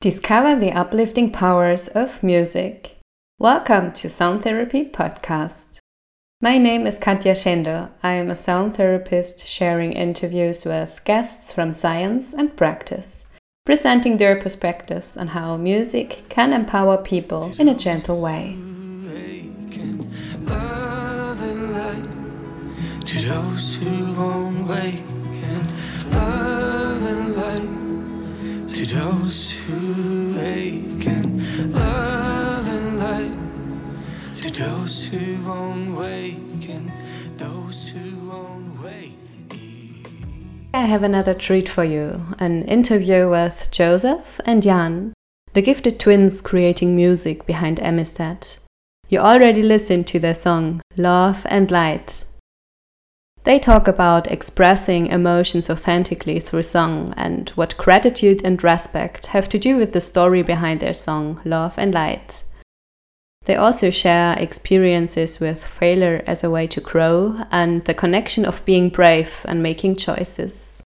Discover the uplifting powers of music. Welcome to Sound Therapy Podcast. My name is Katja Schender. I am a sound therapist sharing interviews with guests from science and practice, presenting their perspectives on how music can empower people in a gentle way. To those I have another treat for you an interview with Josef and Jan, the gifted twins creating music behind Amistat. You already listened to their song Love and Light they talk about expressing emotions authentically through song and what gratitude and respect have to do with the story behind their song, Love and Light. They also share experiences with failure as a way to grow and the connection of being brave and making choices.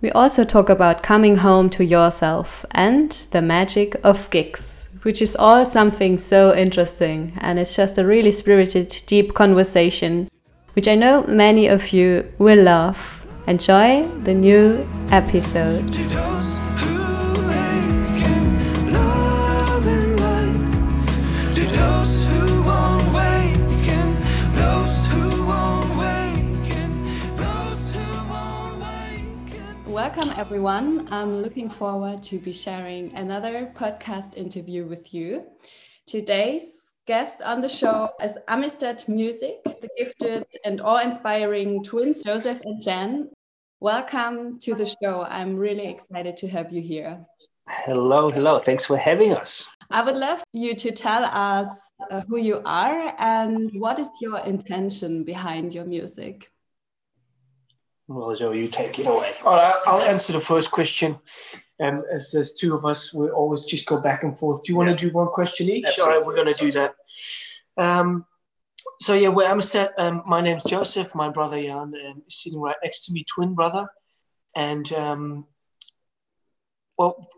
We also talk about coming home to yourself and the magic of gigs, which is all something so interesting and it's just a really spirited, deep conversation which I know many of you will love. Enjoy the new episode. Welcome everyone. I'm looking forward to be sharing another podcast interview with you. Today's guest on the show is Amistat Music, the gifted and awe-inspiring twins, Josef and Jan. Welcome to the show. I'm really excited to have you here. Hello, hello. Thanks for having us. I would love you to tell us uh, who you are and what is your intention behind your music. Well, Joe, you take it away. All right, I'll answer the first question. Um, as there's two of us, we always just go back and forth. Do you want to do one question each? Absolutely. All right, we're going to do that. Um, so yeah, where I'm at, um, my name's Josef. My brother Jan um, is sitting right next to me, twin brother. And um, well,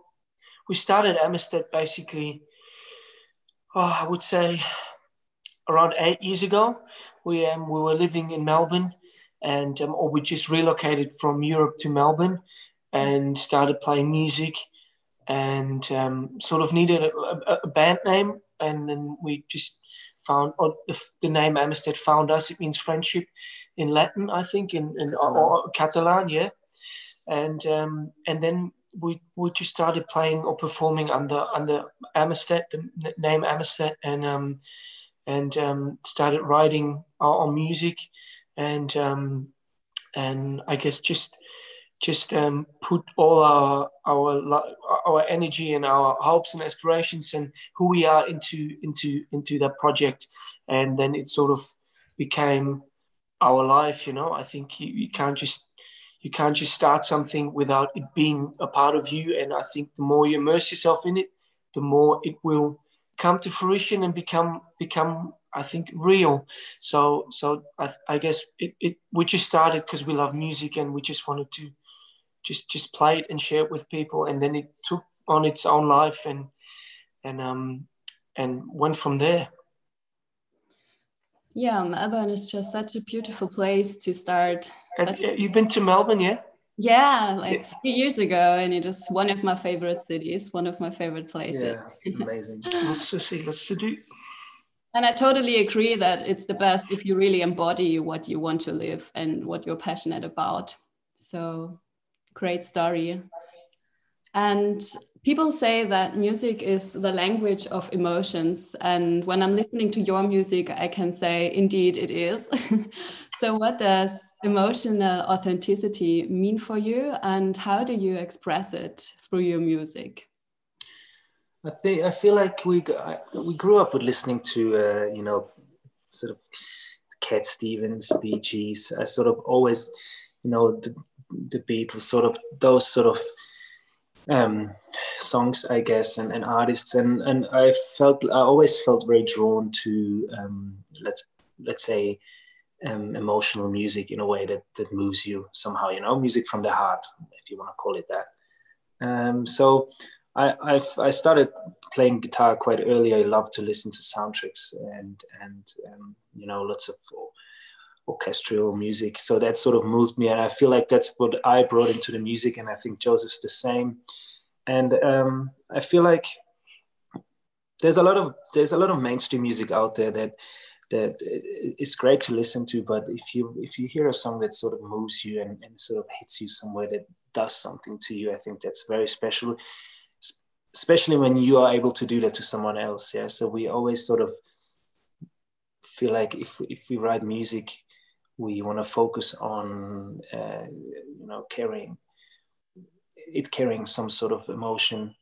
we started Amistat basically, oh, I would say around eight years ago. We um, we were living in Melbourne, and um, or we just relocated from Europe to Melbourne, and started playing music and um, sort of needed a, a, a, band name. And then we just found or the, the, name Amistat found us. It means friendship in Latin, I think, in, in Catalan. Or, or Catalan, yeah. And um, and then we we just started playing or performing under under Amistat, the name Amistat, and um, and um, started writing our, our music, and um, and I guess just just um, put all our our our energy and our hopes and aspirations and who we are into into into that project, and then it sort of became our life. You know, I think you, you can't just you can't just start something without it being a part of you. And I think the more you immerse yourself in it, the more it will come to fruition and become become I think real. So so I, I guess it, it we just started because we love music and we just wanted to just just play it and share it with people and then it took on its own life and and um and went from there. Yeah melbourne is just such a beautiful place to start. And, you've been to melbourne yeah? Yeah like yeah. three years ago and it is one of my favorite cities one of my favorite places. Yeah it's amazing. Let's see let's do. And I totally agree that it's the best if you really embody what you want to live and what you're passionate about. So great story. And people say that music is the language of emotions. And when I'm listening to your music, I can say, indeed, it is. so, what does emotional authenticity mean for you? And how do you express it through your music? I think I feel like we we grew up with listening to uh, you know sort of Cat Stevens, Bee Gees. I sort of always you know the the Beatles, sort of those sort of um, songs, I guess, and, and artists, and and I felt I always felt very drawn to um, let's let's say um, emotional music in a way that that moves you somehow, you know, music from the heart, if you want to call it that. Um, so I I've, i started playing guitar quite early. I love to listen to soundtracks and and um, you know lots of orchestral music. So that sort of moved me, and I feel like that's what I brought into the music, and I think Josef's the same. And um, I feel like there's a lot of there's a lot of mainstream music out there that that is great to listen to but if you if you hear a song that sort of moves you and, and sort of hits you somewhere that does something to you i think that's very special especially when you are able to do that to someone else yeah so we always sort of feel like if if we write music we want to focus on uh, you know carrying it carrying some sort of emotion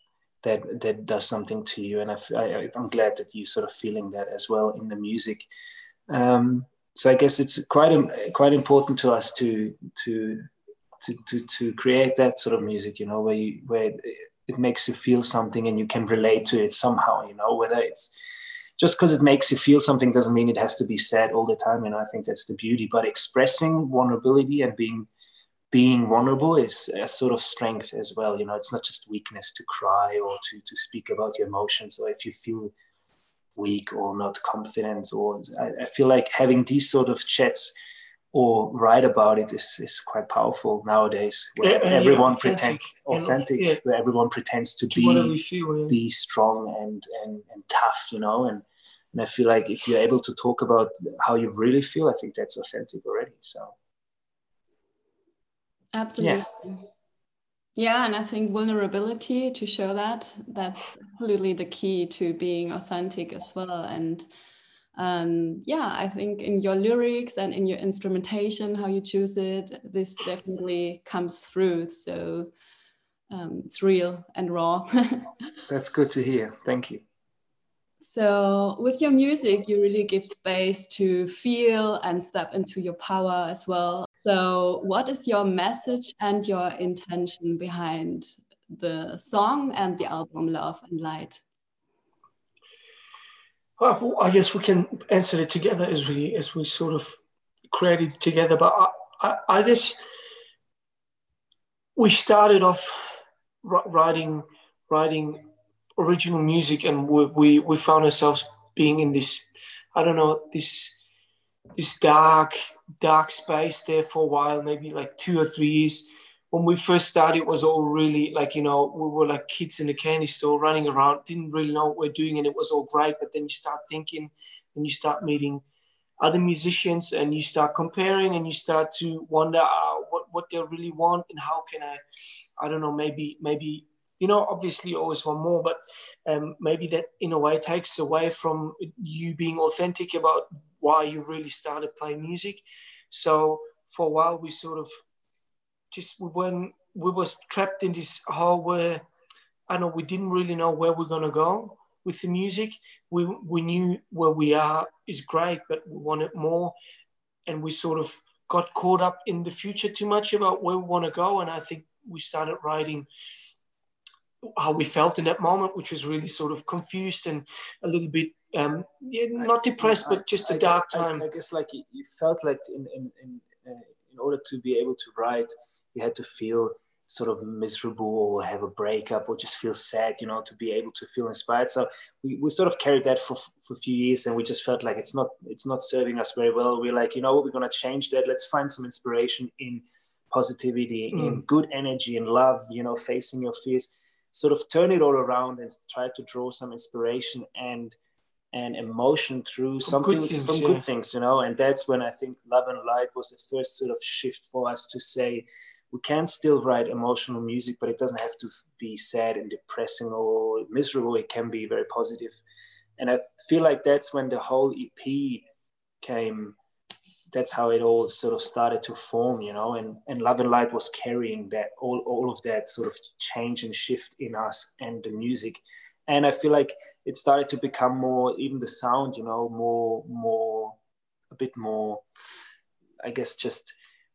that that does something to you. And I, I, i'm glad that you sort of feeling that as well in the music. Um, so i guess it's quite quite important to us to to to to, to create that sort of music you know where you, where it makes you feel something and you can relate to it somehow you know whether it's just because it makes you feel something doesn't mean it has to be said all the time and i think that's the beauty but expressing vulnerability and being being vulnerable is a sort of strength as well. You know, it's not just weakness to cry or to, to speak about your emotions. or if you feel weak or not confident, or I, I feel like having these sort of chats or write about it is, is quite powerful nowadays where yeah, everyone yeah, pretend authentic, yeah. where everyone pretends to, to be feel, be strong and, and and tough, you know, and and I feel like if you're able to talk about how you really feel, I think that's authentic already. So Absolutely. Yeah. yeah, and I think vulnerability to show that that's absolutely the key to being authentic as well. And um, yeah, I think in your lyrics and in your instrumentation, how you choose it, this definitely comes through. So um, it's real and raw. That's good to hear. Thank you. So, with your music, you really give space to feel and step into your power as well. So, what is your message and your intention behind the song and the album Love and Light? Well, I guess we can answer it together as we as we sort of created together. But I, I, I guess we started off writing writing original music, and we, we we found ourselves being in this I don't know this this dark dark space there for a while, maybe like two or three years. When we first started, it was all really like, you know, we were like kids in a candy store running around, didn't really know what we're doing, and it was all great. But then you start thinking and you start meeting other musicians and you start comparing and you start to wonder uh, what, what they really want and how can I, I don't know, maybe, maybe you know, obviously you always want more, but um, maybe that in a way takes away from you being authentic about why you really started playing music. So for a while, we sort of just when we was trapped in this hole where I know we didn't really know where we're gonna go with the music. We we knew where we are is great, but we wanted more, and we sort of got caught up in the future too much about where we want to go. And I think we started writing how we felt in that moment, which was really sort of confused and a little bit um, yeah, not depressed, I, but just a dark time. I, guess like you felt like in in in, uh, in order to be able to write, you had to feel sort of miserable or have a breakup or just feel sad, you know, to be able to feel inspired. So we, we sort of carried that for, for a few years and we just felt like it's not it's not serving us very well. We're like, you know what, we're gonna change that. Let's find some inspiration in positivity, mm. in good energy and love, you know, facing your fears sort of turn it all around and try to draw some inspiration and and emotion through from something good things, from yeah. good things, you know. And that's when I think Love and Light was the first sort of shift for us to say we can still write emotional music, but it doesn't have to be sad and depressing or miserable. It can be very positive. And I feel like that's when the whole EP came that's how it all sort of started to form, you know, and, and Love and Light was carrying that all, all of that sort of change and shift in us and the music. And I feel like it started to become more, even the sound, you know, more, more, a bit more, I guess, just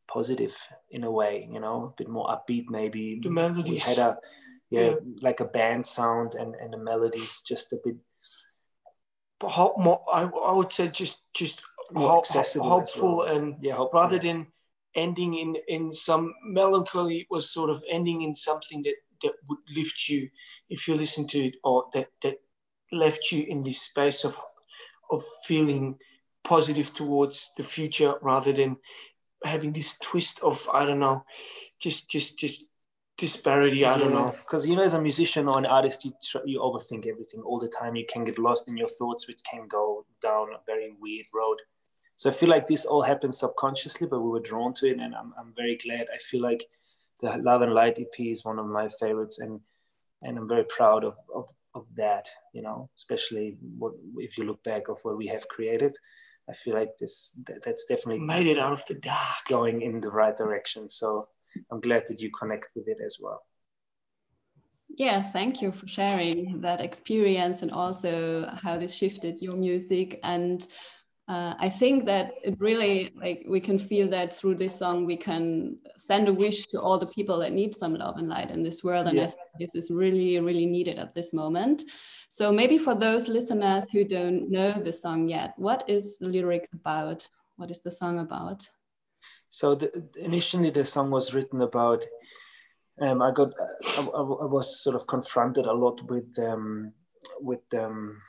positive in a way, you know, a bit more upbeat maybe. The melodies. We had a, yeah, yeah. like a band sound and, and the melodies just a bit. But more, I, I would say just, just more accessible, hopeful, well. and yeah, rather than ending in in some melancholy, it was sort of ending in something that that would lift you if you listen to it or that that left you in this space of of feeling positive towards the future rather than having this twist of I don't know, just just just disparity. I don't know. Because you know, as a musician or an artist, you try, you overthink everything all the time. You can get lost in your thoughts, which can go down a very weird road. So I feel like this all happened subconsciously, but we were drawn to it, and I'm I'm very glad. I feel like the Love and Light EP is one of my favorites, and and I'm very proud of of of that. You know, especially what if you look back of what we have created. I feel like this that, that's definitely made it out of the dark, going in the right direction. So I'm glad that you connect with it as well. Yeah, thank you for sharing that experience and also how this shifted your music. And uh, I think that it really like we can feel that through this song we can send a wish to all the people that need some love and light in this world. And yeah. I think this is really, really needed at this moment. So maybe for those listeners who don't know the song yet, what is the lyrics about? What is the song about? So the, initially, the song was written about. Um, I got, I, I, was sort of confronted a lot with um, with um,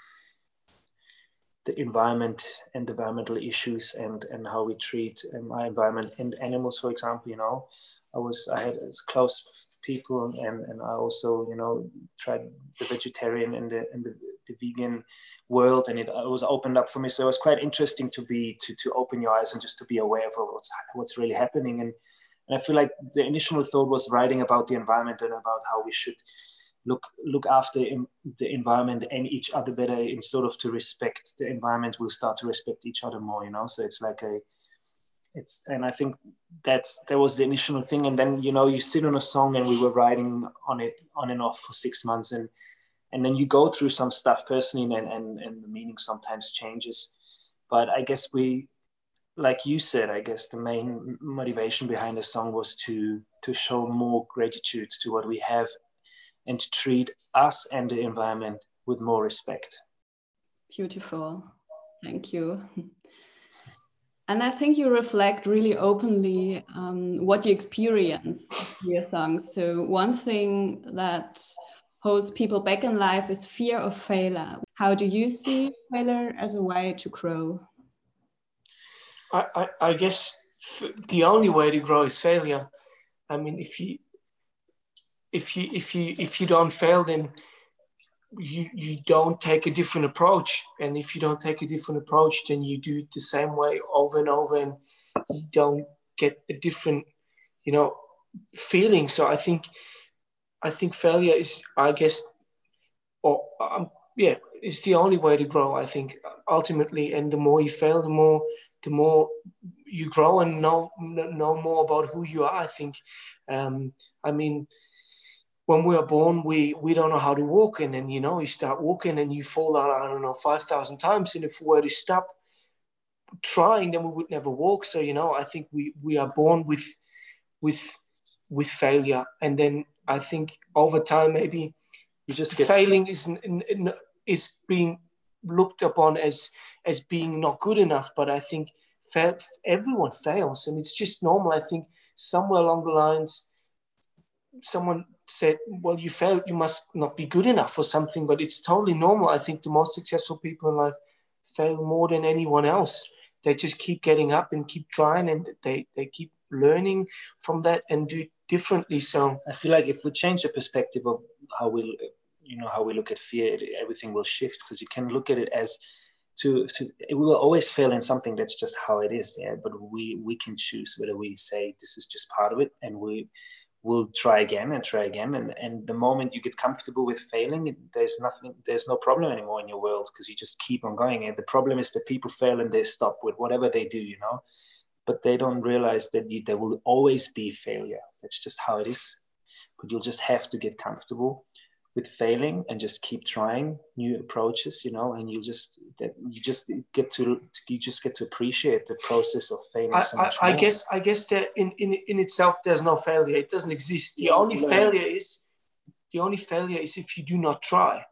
the environment and environmental issues and and how we treat uh, my environment and animals, for example. You know, I was I had close people and and I also you know tried the vegetarian and the and the, the vegan world and it, it, was opened up for me so it was quite interesting to be to to open your eyes and just to be aware of what's what's really happening and, and i feel like the initial thought was writing about the environment and about how we should look look after the environment and each other better instead of to respect the environment we'll start to respect each other more you know? So it's like a it's and i think that's that was the initial thing. And then you know you sit on a song and we were writing on it on and off for six months and and then you go through some stuff personally and, and, and the meaning sometimes changes. But i guess we like you said i guess the main motivation behind the song was to to show more gratitude to what we have and to treat us and the environment with more respect beautiful thank you and i think you reflect really openly um, what you experience in your songs so one thing that holds people back in life is fear of failure. How do you see failure as a way to grow? I, I, I guess the only way to grow is failure. I mean, if you if you if you if you don't fail, then you you don't take a different approach. And if you don't take a different approach, then you do it the same way over and over, and you don't get a different, you know, feeling. So I think I think failure is, I guess, or um, yeah, it's the only way to grow. I think ultimately, and the more you fail, the more the more you grow and know know more about who you are. I think. Um, I mean, when we are born, we we don't know how to walk, and then you know you start walking and you fall out. I don't know five thousand times, and if we were to stop trying, then we would never walk. So you know, I think we we are born with with with failure, and then I think over time maybe you just failing is is being looked upon as as being not good enough. But I think fa- everyone fails, and it's just normal. I think somewhere along the lines, someone said, "Well, you failed. You must not be good enough or something." But it's totally normal. I think the most successful people in life fail more than anyone else. They just keep getting up and keep trying, and they they keep learning from that and do differently. So I feel like if we change the perspective of how we, you know, how we look at fear, everything will shift because you can look at it as to, to we will always fail in something that's just how it is yeah but we we can choose whether we say this is just part of it and we will try again and try again and and the moment you get comfortable with failing there's nothing there's no problem anymore in your world because you just keep on going and the problem is that people fail and they stop with whatever they do you know but they don't realize that you, there will always be failure. That's just how it is. But you'll just have to get comfortable with failing and just keep trying new approaches, you know, and you just that you just get to you just get to appreciate the process of failing I, so much I, I guess I guess that in, in in itself there's no failure. It doesn't exist. The only failure is the only failure is if you do not try.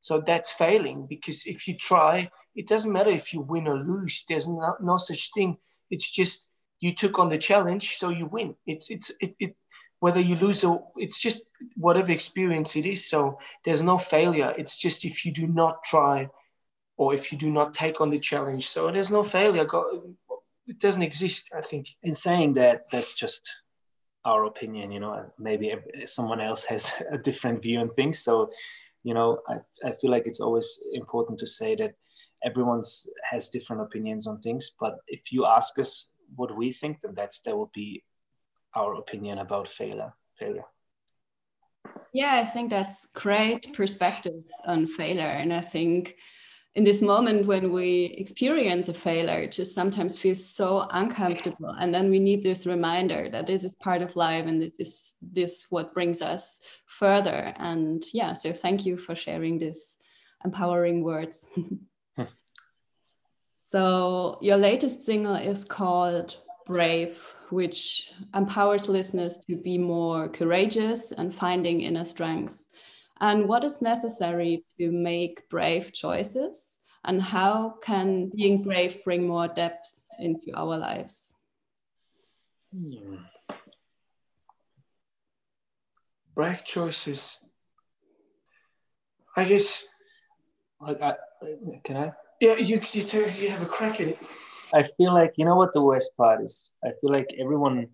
So that's failing because if you try, it doesn't matter if you win or lose. There's no, no such thing it's just you took on the challenge, so you win. It's it's it, it whether you lose or it's just whatever experience it is. So there's no failure. It's just if you do not try or if you do not take on the challenge. So there's no failure. It doesn't exist, I think. In saying that, that's just our opinion. You know, maybe someone else has a different view on things. So, you know, I, I feel like it's always important to say that everyone's has different opinions on things. But if you ask us what we think, then that's that will be our opinion about failure. Failure. Yeah, I think that's great perspectives on failure, and I think in this moment when we experience a failure, it just sometimes feels so uncomfortable. And then we need this reminder that this is part of life and this is this what brings us further. And yeah, so thank you for sharing this empowering words. Hmm. so your latest single is called Brave, which empowers listeners to be more courageous and finding inner strength and what is necessary to make brave choices? And how can being brave bring more depth into our lives? Hmm. brave choices. I guess like I, can i? Yeah you you, you have a crack at it i feel like you know what the worst part is i feel like everyone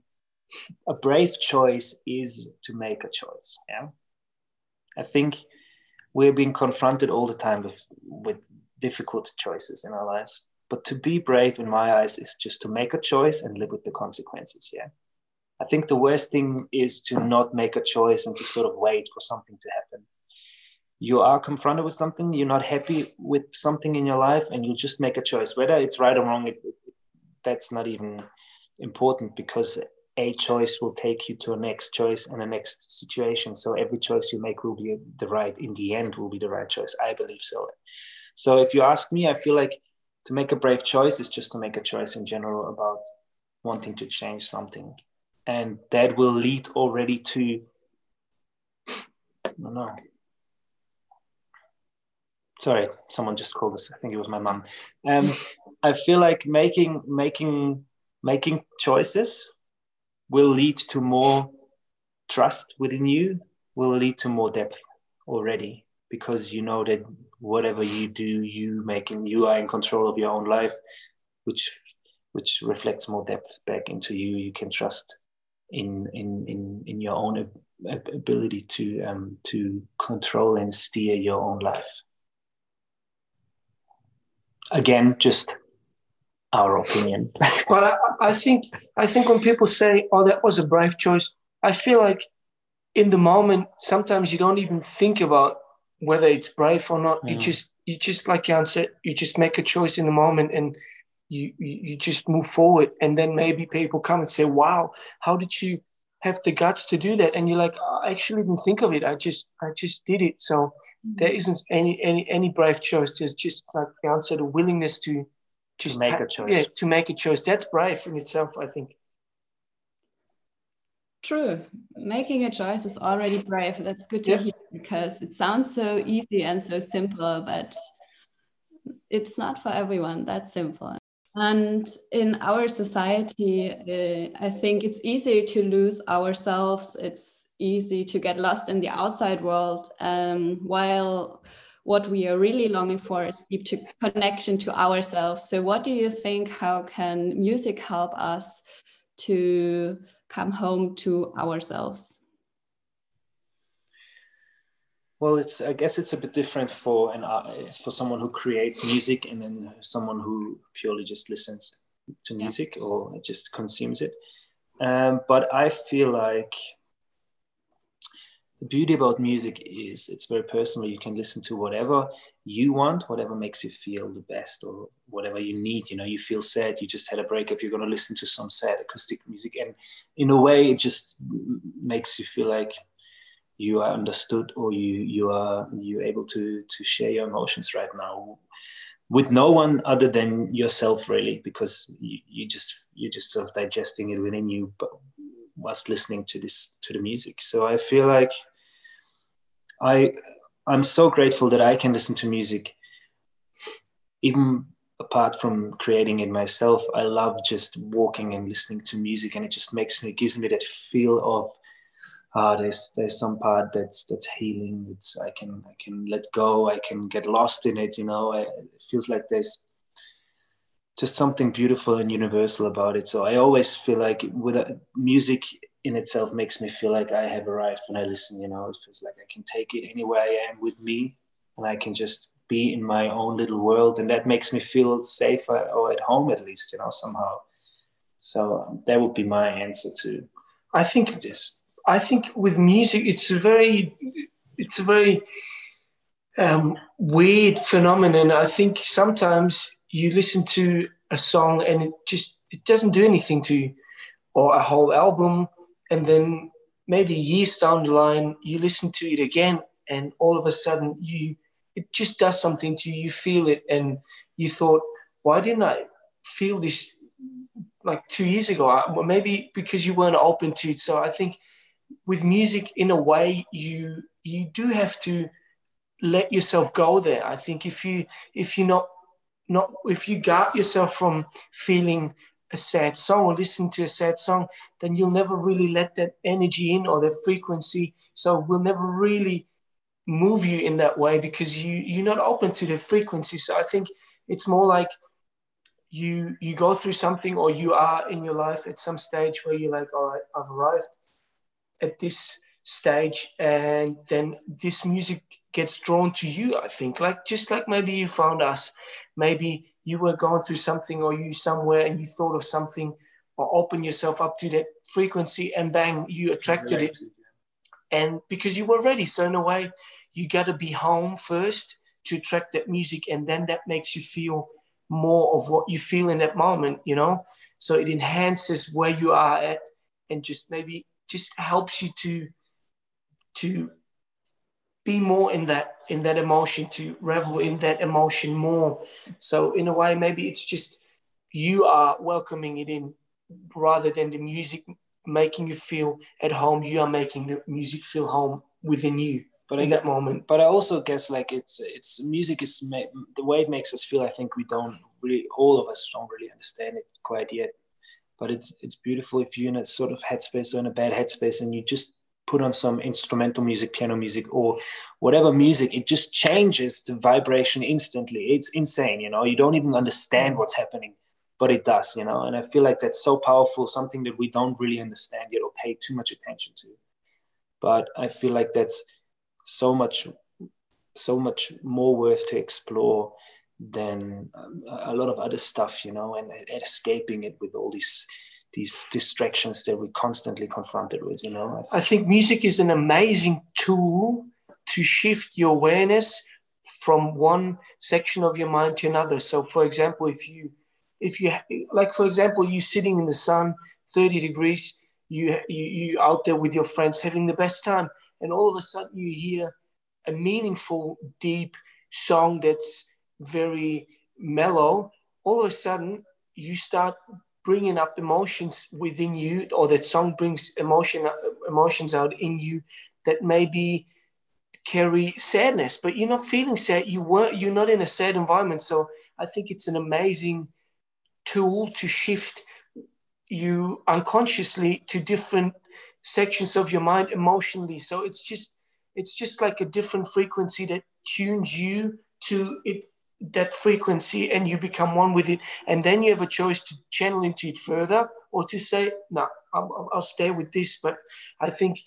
a brave choice is to make a choice yeah I think we're being confronted all the time with, with difficult choices in our lives. But to be brave, in my eyes, is just to make a choice and live with the consequences. Yeah. I think the worst thing is to not make a choice and to sort of wait for something to happen. You are confronted with something, you're not happy with something in your life, and you just make a choice. Whether it's right or wrong, it, it, that's not even important because a choice will take you to a next choice and a next situation. So every choice you make will be the right, in the end, will be the right choice. I believe so. So if you ask me, I feel like to make a brave choice is just to make a choice in general about wanting to change something. And that will lead already to, don't know. Sorry, someone just called us. I think it was my mom. Um, I feel like making making making choices will lead to more trust within you, will lead to more depth already because you know that whatever you do, you making you are in control of your own life, which which reflects more depth back into you. You can trust in in in in your own ability to um to control and steer your own life. Again, just our opinion. but I, I, think I think when people say, "Oh, that was a brave choice," I feel like in the moment sometimes you don't even think about whether it's brave or not. You mm. just you just like Jan said, you just make a choice in the moment and you, you you just move forward. And then maybe people come and say, "Wow, how did you?" have the guts to do that and you're like oh, i actually didn't think of it i just i just did it so. There isn't any any any brave choice there's just like the answer the willingness to to make a choice. Yeah, to make a choice. That's brave in itself, I think. True. Making a choice is already brave. That's good to yeah. hear because it sounds so easy and so simple, but it's not for everyone that simple. And in our society, uh, I think it's easy to lose ourselves. It's easy to get lost in the outside world. Um, while what we are really longing for is deep to connection to ourselves. So, what do you think? How can music help us to come home to ourselves? Well, it's I guess it's a bit different for an for someone who creates music and then someone who purely just listens to music yeah. or just consumes it. Um, but I feel like the beauty about music is it's very personal. You can listen to whatever you want, whatever makes you feel the best or whatever you need. You know, you feel sad, you just had a breakup, you're going to listen to some sad acoustic music. And in a way, it just makes you feel like you are understood or you, you are you're able to, to share your emotions right now with no one other than yourself really because you, you just you're just sort of digesting it within you but whilst listening to this to the music so i feel like I I'm so grateful that I can listen to music, even apart from creating it myself. I love just walking and listening to music, and it just makes me gives me that feel of ah, there's there's some part that's that's healing. It's I can I can let go. I can get lost in it. You know, I, it feels like there's just something beautiful and universal about it. So I always feel like with music in itself makes me feel like I have arrived when I listen. You know, it feels like I can take it anywhere I am with me, and I can just be in my own little world, and that makes me feel safe uh, or at home at least. You know, somehow. So um, that would be my answer to. I think this. I think with music, it's a very, it's a very um, weird phenomenon. I think sometimes you listen to a song and it just it doesn't do anything to you, or a whole album, and then maybe years down the line you listen to it again, and all of a sudden you it just does something to you. You feel it, and you thought, why didn't I feel this like two years ago? Uh, well, maybe because you weren't open to it. So I think with music, in a way, you you do have to let yourself go there. I think if you if you're not not if you guard yourself from feeling a sad song or listen to a sad song, then you'll never really let that energy in or that frequency. So we'll never really move you in that way because you you're not open to the frequency. So I think it's more like you you go through something or you are in your life at some stage where you're like, all right, I've arrived at this stage, and then this music gets drawn to you. I think, like just like maybe you found us, maybe you were going through something or you somewhere and you thought of something or open yourself up to that frequency and bang you attracted it. and because you were ready so in a way you got to be home first to attract that music and then that makes you feel more of what you feel in that moment you know? So it enhances where you are at and just maybe just helps you to to be more in that in that emotion to revel in that emotion more. So in a way maybe it's just you are welcoming it in rather than the music making you feel at home. You are making the music feel home within you. But in that moment. but i also guess like it's it's music is the way it makes us feel i think we don't really all of us don't really understand it quite yet. But it's it's beautiful if you're in a sort of headspace or in a bad headspace and you just put on some instrumental music, piano music, or whatever music, it just changes the vibration instantly. It's insane, you know. You don't even understand mm. what's happening, but it does, you know. And I feel like that's so powerful, something that we don't really understand yet or pay too much attention to. But I feel like that's so much, so much more worth to explore than um, a lot of other stuff, you know, and, and escaping it with all these these distractions that we're constantly confronted with you know? I think music is an amazing tool to shift your awareness from one section of your mind to another. So for example if you if you like for example you sitting in the sun 30 degrees you you you out there with your friends having the best time and all of a sudden you hear a meaningful deep song that's very mellow all of a sudden you start bringing up emotions within you or that song brings emotion emotions out in you that maybe carry sadness. But you're not feeling sad. You weren't you're not in a sad environment. So i think it's an amazing tool to shift you unconsciously to different sections of your mind emotionally. So it's just it's just like a different frequency that tunes you to it that frequency and you become one with it. And then you have a choice to channel into it further or to say, no, I'll, I'll stay with this. But I think,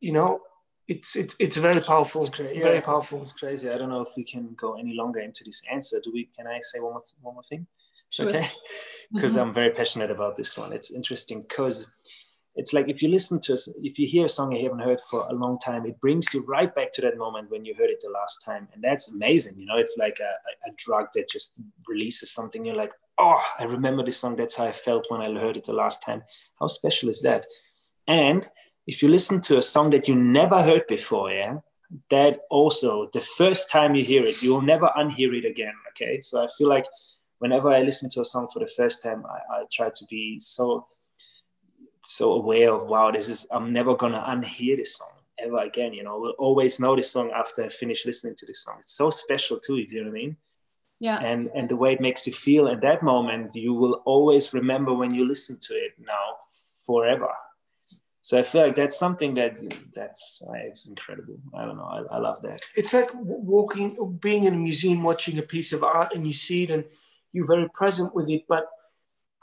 you know, it's it's it's very powerful. It's very yeah, powerful. It's crazy. I don't know if we can go any longer into this answer. Do we? Can I say one more one more thing? Sure. Okay, because I'm very passionate about this one. It's interesting because it's like if you listen to if you hear a song you haven't heard for a long time, it brings you right back to that moment when you heard it the last time, and that's amazing. You know, it's like a, a drug that just releases something. You're like, oh, I remember this song. That's how I felt when I heard it the last time. How special is that? And if you listen to a song that you never heard before, yeah, that also the first time you hear it, you will never unhear it again. Okay, so I feel like whenever I listen to a song for the first time, I, I try to be so so aware of wow this is i'm never gonna unhear this song ever again you know we'll always know this song after i finish listening to this song it's so special too you know what i mean yeah and and the way it makes you feel at that moment you will always remember when you listen to it now forever so I feel like that's something that that's uh, it's incredible. I don't know. I, I love that. It's like walking, being in a museum, watching a piece of art, and you see it, and you're very present with it. But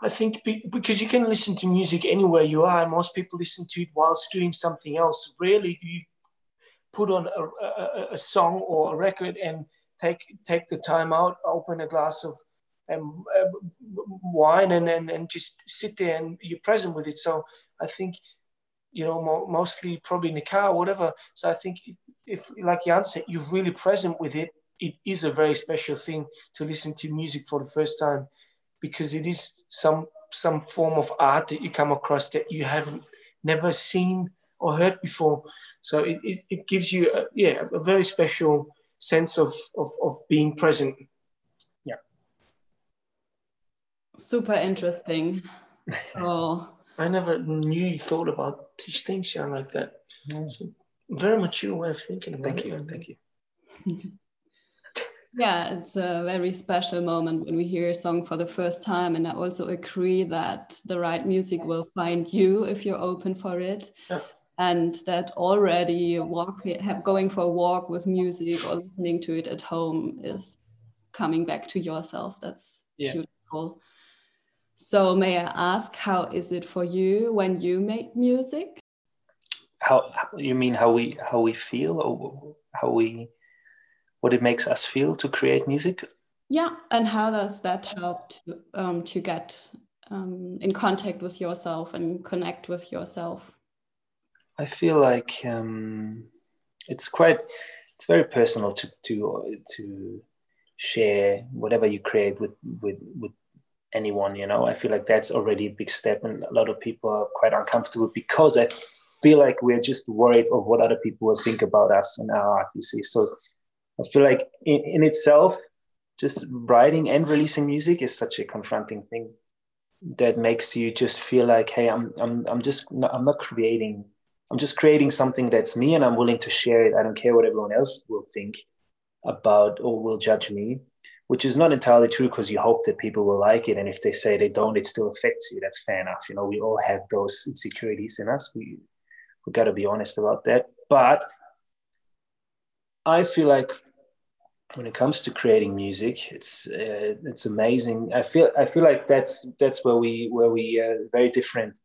I think because you can listen to music anywhere you are, and most people listen to it whilst doing something else. Rarely do you put on a, a, a song or a record and take take the time out, open a glass of um, uh, wine, and, and and just sit there and you're present with it. So I think you know, mo- mostly probably in the car, or whatever. So I think if, like Jan said, you're really present with it, it is a very special thing to listen to music for the first time because it is some some form of art that you come across that you haven't never seen or heard before. So it, it, it gives you, a, yeah, a very special sense of, of, of being present. Yeah. Super interesting. So I never knew you thought about these things yeah, like that. Mm. So very mature way of thinking about Thank it. you. Thank you. yeah, it's a very special moment when we hear a song for the first time. And I also agree that the right music will find you if you're open for it. Yeah. And that already walk, have going for a walk with music or listening to it at home is coming back to yourself. That's yeah. beautiful. So may I ask, how is it for you when you make music? How you mean how we how we feel or how we what it makes us feel to create music? Yeah, and how does that help to um, to get um, in contact with yourself and connect with yourself? I feel like um, it's quite it's very personal to to to share whatever you create with with with anyone you know i feel like that's already a big step and a lot of people are quite uncomfortable because i feel like we're just worried of what other people will think about us and our art you see so i feel like in, in itself just writing and releasing music is such a confronting thing that makes you just feel like hey i'm i'm, I'm just i'm not creating i'm just creating something that's me and i'm willing to share it i don't care what everyone else will think about or will judge me which is not entirely true because you hope that people will like it. And if they say they don't, it still affects you. That's fair enough. You know, we all have those insecurities in us. We we got to be honest about that. But I feel like when it comes to creating music, it's uh, it's amazing. I feel I feel like that's that's where we where we are uh, very different.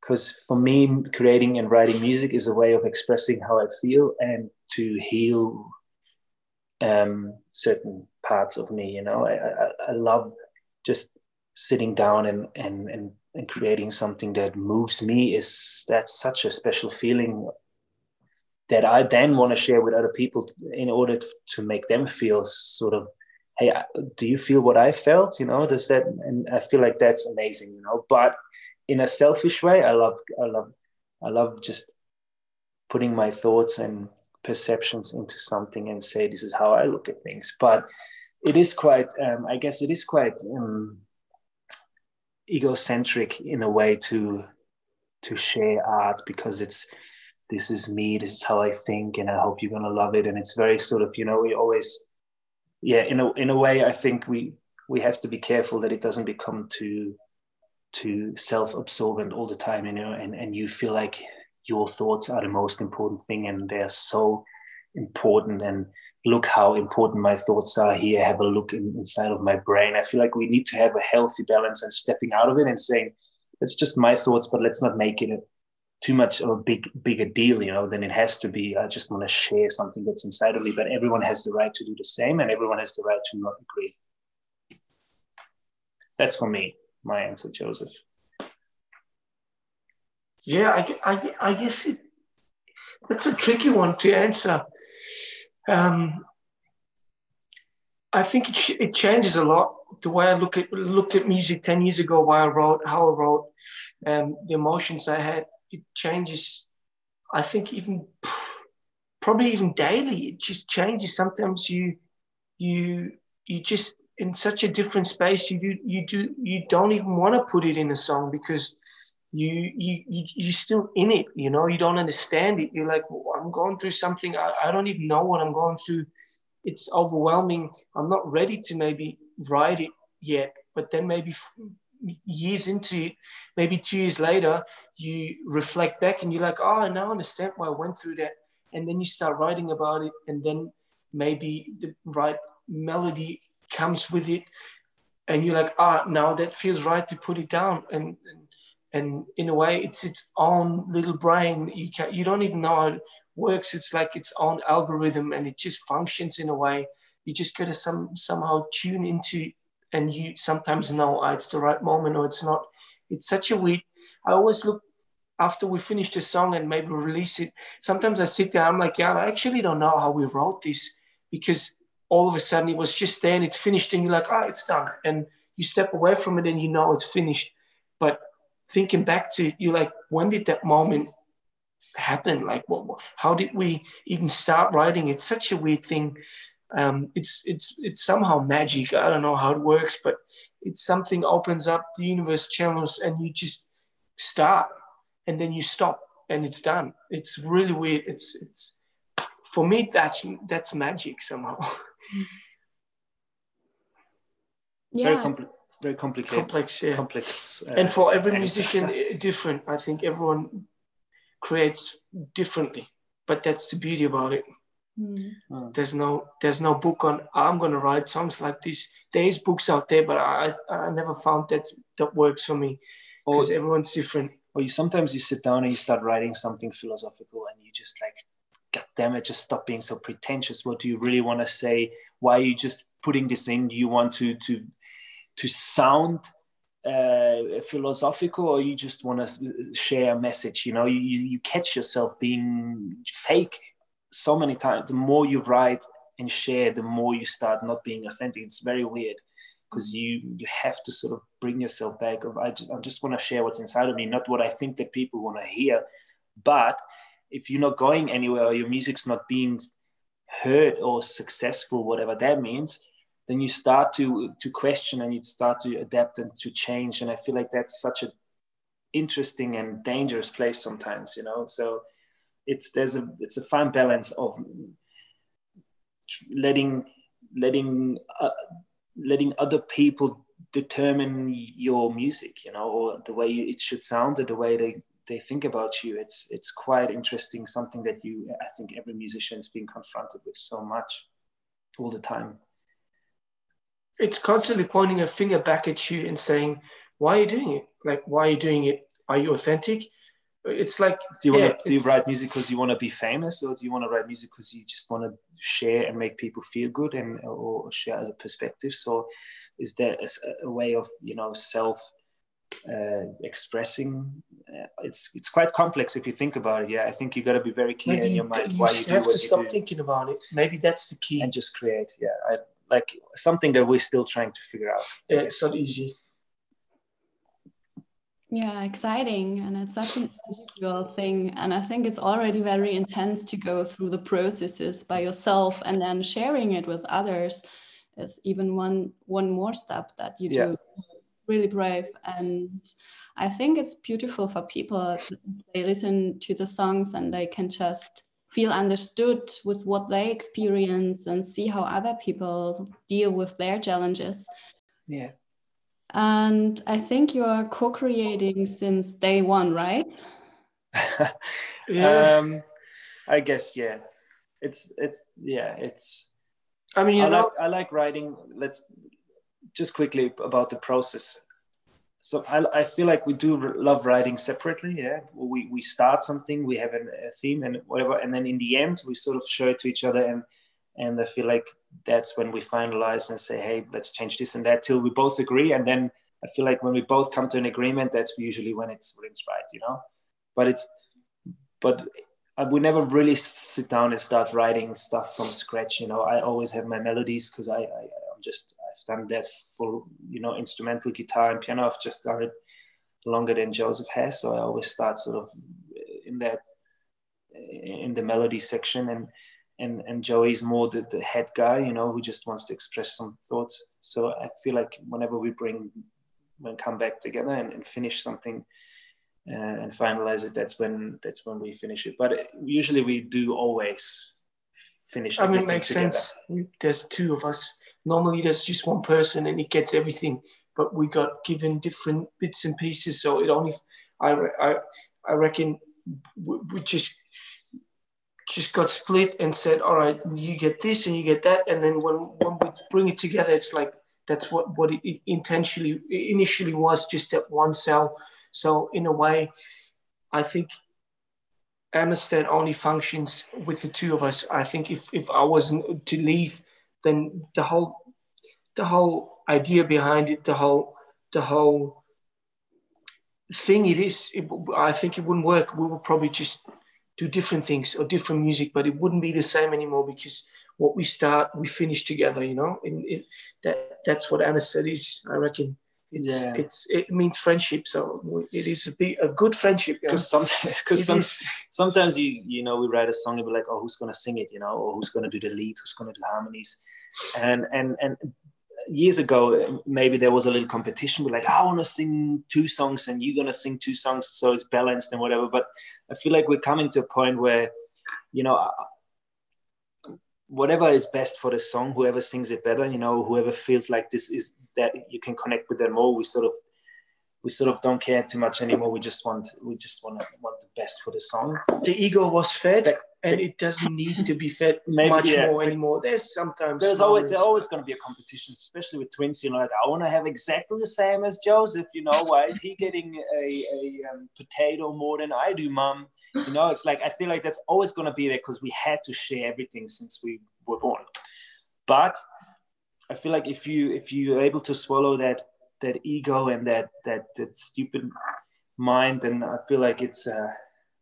Because for me, creating and writing music is a way of expressing how I feel and to heal um, certain parts of me. You know, I, I, I love just sitting down and, and, and, and creating something that moves me is that's such a special feeling that I then want to share with other people in order to make them feel sort of, hey, do you feel what I felt? You know, does that? And I feel like that's amazing. You know, but in a selfish way, I love, I love, I love just putting my thoughts and perceptions into something and say this is how I look at things. But it is quite, um, I guess, it is quite um, egocentric in a way to to share art because it's this is me, this is how I think, and I hope you're gonna love it. And it's very sort of, you know, we always, yeah, in a in a way, I think we we have to be careful that it doesn't become too too self-absorbent all the time, you know, and and you feel like your thoughts are the most important thing and they're so important. And look how important my thoughts are here. Have a look in, inside of my brain. I feel like we need to have a healthy balance and stepping out of it and saying it's just my thoughts but let's not make it too much of a big bigger deal you know then it has to be i just want to share something that's inside of me but everyone has the right to do the same and everyone has the right to not agree that's for me my answer josef yeah, I, I, I guess it, that's a tricky one to answer. Um, I think it, it changes a lot. The way I look at looked at music ten years ago, why I wrote, how I wrote, um, the emotions I had, it changes. I think even probably even daily, it just changes. Sometimes you you you just in such a different space. You you do you don't even want to put it in a song because you you you you're still in it you know you don't understand it you're like well, i'm going through something I, I don't even know what i'm going through it's overwhelming i'm not ready to maybe write it yet but then maybe years into maybe two years later, you reflect back and you're like, oh, I now understand why I went through that. And then you start writing about it, and then maybe the right melody comes with it, and you're like, ah, oh, now that feels right to put it down. And, and and in a way, it's its own little brain. You can you don't even know how it works. It's like its own algorithm, and it just functions in a way. You just gotta some somehow tune into and you sometimes know oh, it's the right moment or it's not. It's such a weird. I always look after we finish the song and maybe release it. Sometimes I sit there, I'm like, yeah, I actually don't know how we wrote this because all of a sudden it was just there and it's finished, and you're like, oh, it's done. And you step away from it and you know it's finished. But thinking back to you, like, when did that moment happen? Like, what, how did we even start writing? It's such a weird thing um, it's it's it's somehow magic. I don't know how it works, but it's something opens up the universe channels, and you just start, and then you stop, and it's done. It's really weird. It's it's for me that's that's magic somehow. Yeah. Very, compl- very complicated. Complex, yeah. Complex. Uh, and for every musician, different. I think everyone creates differently, but that's the beauty about it. Mm. There's no there's no book on I'm gonna write songs like this. There is books out there, but I I never found that that works for me because everyone's different. Or you sometimes you sit down and you start writing something philosophical and you just like, God damn it, just stop being so pretentious. What do you really want to say? Why are you just putting this in? Do you want to to to sound uh, philosophical or you just want to share a message you know you, you catch yourself being fake so many times the more you write and share the more you start not being authentic. It's very weird because you you have to sort of bring yourself back of i just i just want to share what's inside of me not what i think that people want to hear. But if you're not going anywhere or your music's not being heard or successful whatever that means then you start to to question and you start to adapt and to change. And i feel like that's such a interesting and dangerous place sometimes you know? So it's there's a it's a fine balance of letting letting uh, letting other people determine your music you know or the way it should sound or the way they they think about you. It's it's quite interesting something that you i think every musician is being confronted with so much all the time. It's constantly pointing a finger back at you and saying why are you doing it? Like why are you doing it? Are you authentic it's like do you want to do you write music because you want to be famous or do you want to write music because you just want to share and make people feel good and or share other perspectives? So is there a, a way of you know self uh, expressing? Uh, it's it's quite complex if you think about it yeah. I think you got to be very clear maybe in your mind you why you have to stop thinking about it. Maybe that's the key. And just create yeah. I, like something that we're still trying to figure out yeah it's not easy yeah, exciting. And it's such an individual thing. And I think it's already very intense to go through the processes by yourself and then sharing it with others is even one one more step that you Yeah. do. Really brave. And I think it's beautiful for people. They listen to the songs and they can just feel understood with what they experience and see how other people deal with their challenges. yeah And I think you're co creating since day one, right? Yeah. um i guess yeah it's it's yeah it's i mean you I know like I like writing. Let's just quickly about the process. So I, I feel like we do love writing separately. Yeah, we we start something, we have an, a theme and whatever, and then in the end we sort of show it to each other, and and I feel like that's when we finalize and say, hey, let's change this and that till we both agree, and then I feel like when we both come to an agreement, that's usually when it's when it's right, you know. But it's but I would never really sit down and start writing stuff from scratch. You know, I always have my melodies because I, I I'm just I've done that for you know instrumental guitar and piano. I've just done it longer than Josef has, so I always start sort of in that in the melody section and and and Joey's more the, the head guy, you know, who just wants to express some thoughts. So I feel like whenever we bring when come back together and, and finish something uh, and finalize it that's when that's when we finish it but usually we do always finish I mean, it makes together. sense. There's two of us. Normally, there's just one person, and he gets everything. but we got given different bits and pieces. So it only, I, I, I reckon we, we just just got split and said, all right, you get this and you get that. And then when, when we bring it together, it's like, that's what, what it intentionally initially was just that one cell. So in a way, I think Amistat only functions with the two of us. I think if, if I wasn't to leave, then the whole the whole idea behind it, the whole the whole thing it is, it, I think it wouldn't work. We would probably just do different things or different music, but it wouldn't be the same anymore because what we start, we finish together. You know, and it, that that's what Amistat is. I reckon. It's, yeah. it's it means friendship, so it is a big, a good friendship. Because some, because some, sometimes you you know we write a song and be like, oh, who's gonna sing it, you know, or who's gonna do the lead, who's gonna do harmonies, and and and years ago maybe there was a little competition We're like i want to sing two songs and you're going to sing two songs so it's balanced and whatever. But i feel like we're coming to a point where you know uh, whatever is best for the song whoever sings it better you know whoever feels like this is that you can connect with them more we sort of we sort of don't care too much anymore. We just want we just want to want the best for the song. The ego was fed and it doesn't need to be fed Maybe, much yeah. more anymore. There's sometimes there's always there's always going to be a competition, especially with twins. You know, like I want to have exactly the same as Josef. You know, why is he getting a, a um, potato more than I do, Mom? You know, it's like I feel like that's always going to be there because we had to share everything since we were born. But I feel like if you if you're able to swallow that that ego and that that that stupid mind, then I feel like it's. Uh,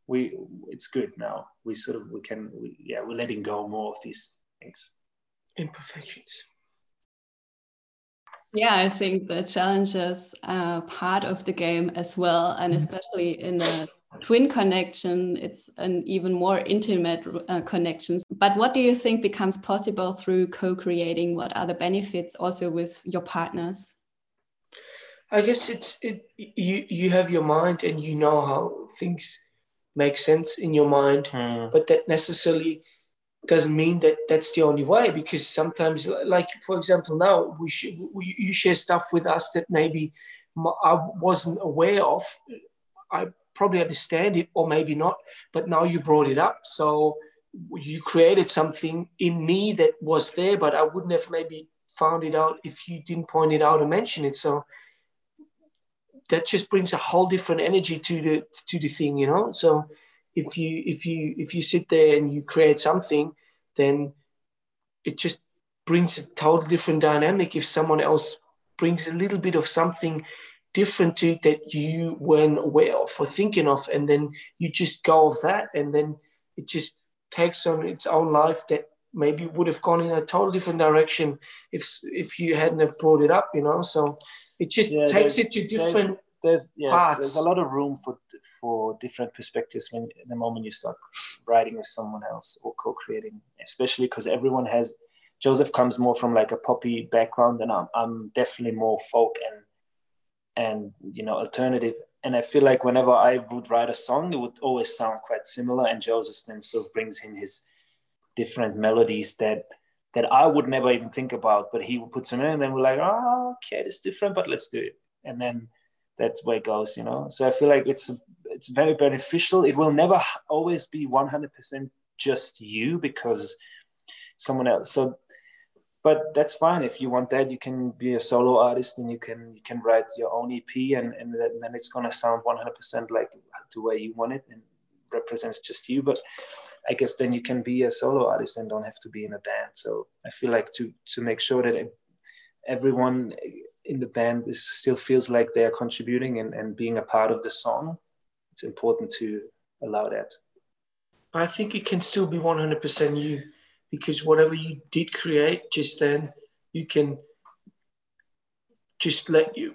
we it's good now. We sort of we can we, yeah we're letting go more of these things. Imperfections. Yeah, I think the challenges are part of the game as well, and mm-hmm. especially in the twin connection, it's an even more intimate uh, connection. But what do you think becomes possible through co-creating? What are the benefits also with your partners? I guess it's it. You you have your mind, and you know how things make sense in your mind, mm. but that necessarily doesn't mean that that's the only way because sometimes like for example now we, sh- we you share stuff with us that maybe i wasn't aware of. I probably understand it or maybe not but now you brought it up. So you created something in me that was there but i wouldn't have maybe found it out if you didn't point it out or mention it. So that just brings a whole different energy to the to the thing, you know. So if you if you if you sit there and you create something, then it just brings a total different dynamic. If someone else brings a little bit of something different to it that you weren't aware of or thinking of, and then you just go of that, and then it just takes on its own life that maybe would have gone in a total different direction if if you hadn't have brought it up, you know. So it just yeah, takes it to different there's, there's yeah parts. there's a lot of room for for different perspectives when the moment you start writing with someone else or co-creating especially because everyone has josef comes more from like a poppy background and i'm, I'm definitely more folk and and you know alternative and i feel like whenever i would write a song it would always sound quite similar and josef then sort of brings in his different melodies that that I would never even think about, but he puts them in, and then we're like, oh, okay, it's different, but let's do it, and then that's where it goes, you know. So I feel like it's it's very beneficial. It will never always be one hundred percent just you because someone else. So, but that's fine if you want that. You can be a solo artist and you can you can write your own EP, and and then it's gonna sound one hundred percent like the way you want it and represents just you. But I guess then you can be a solo artist and don't have to be in a band. So I feel like to to make sure that everyone in the band is still feels like they are contributing and, and being a part of the song, it's important to allow that. I think it can still be 100% you because whatever you did create just then, you can just let you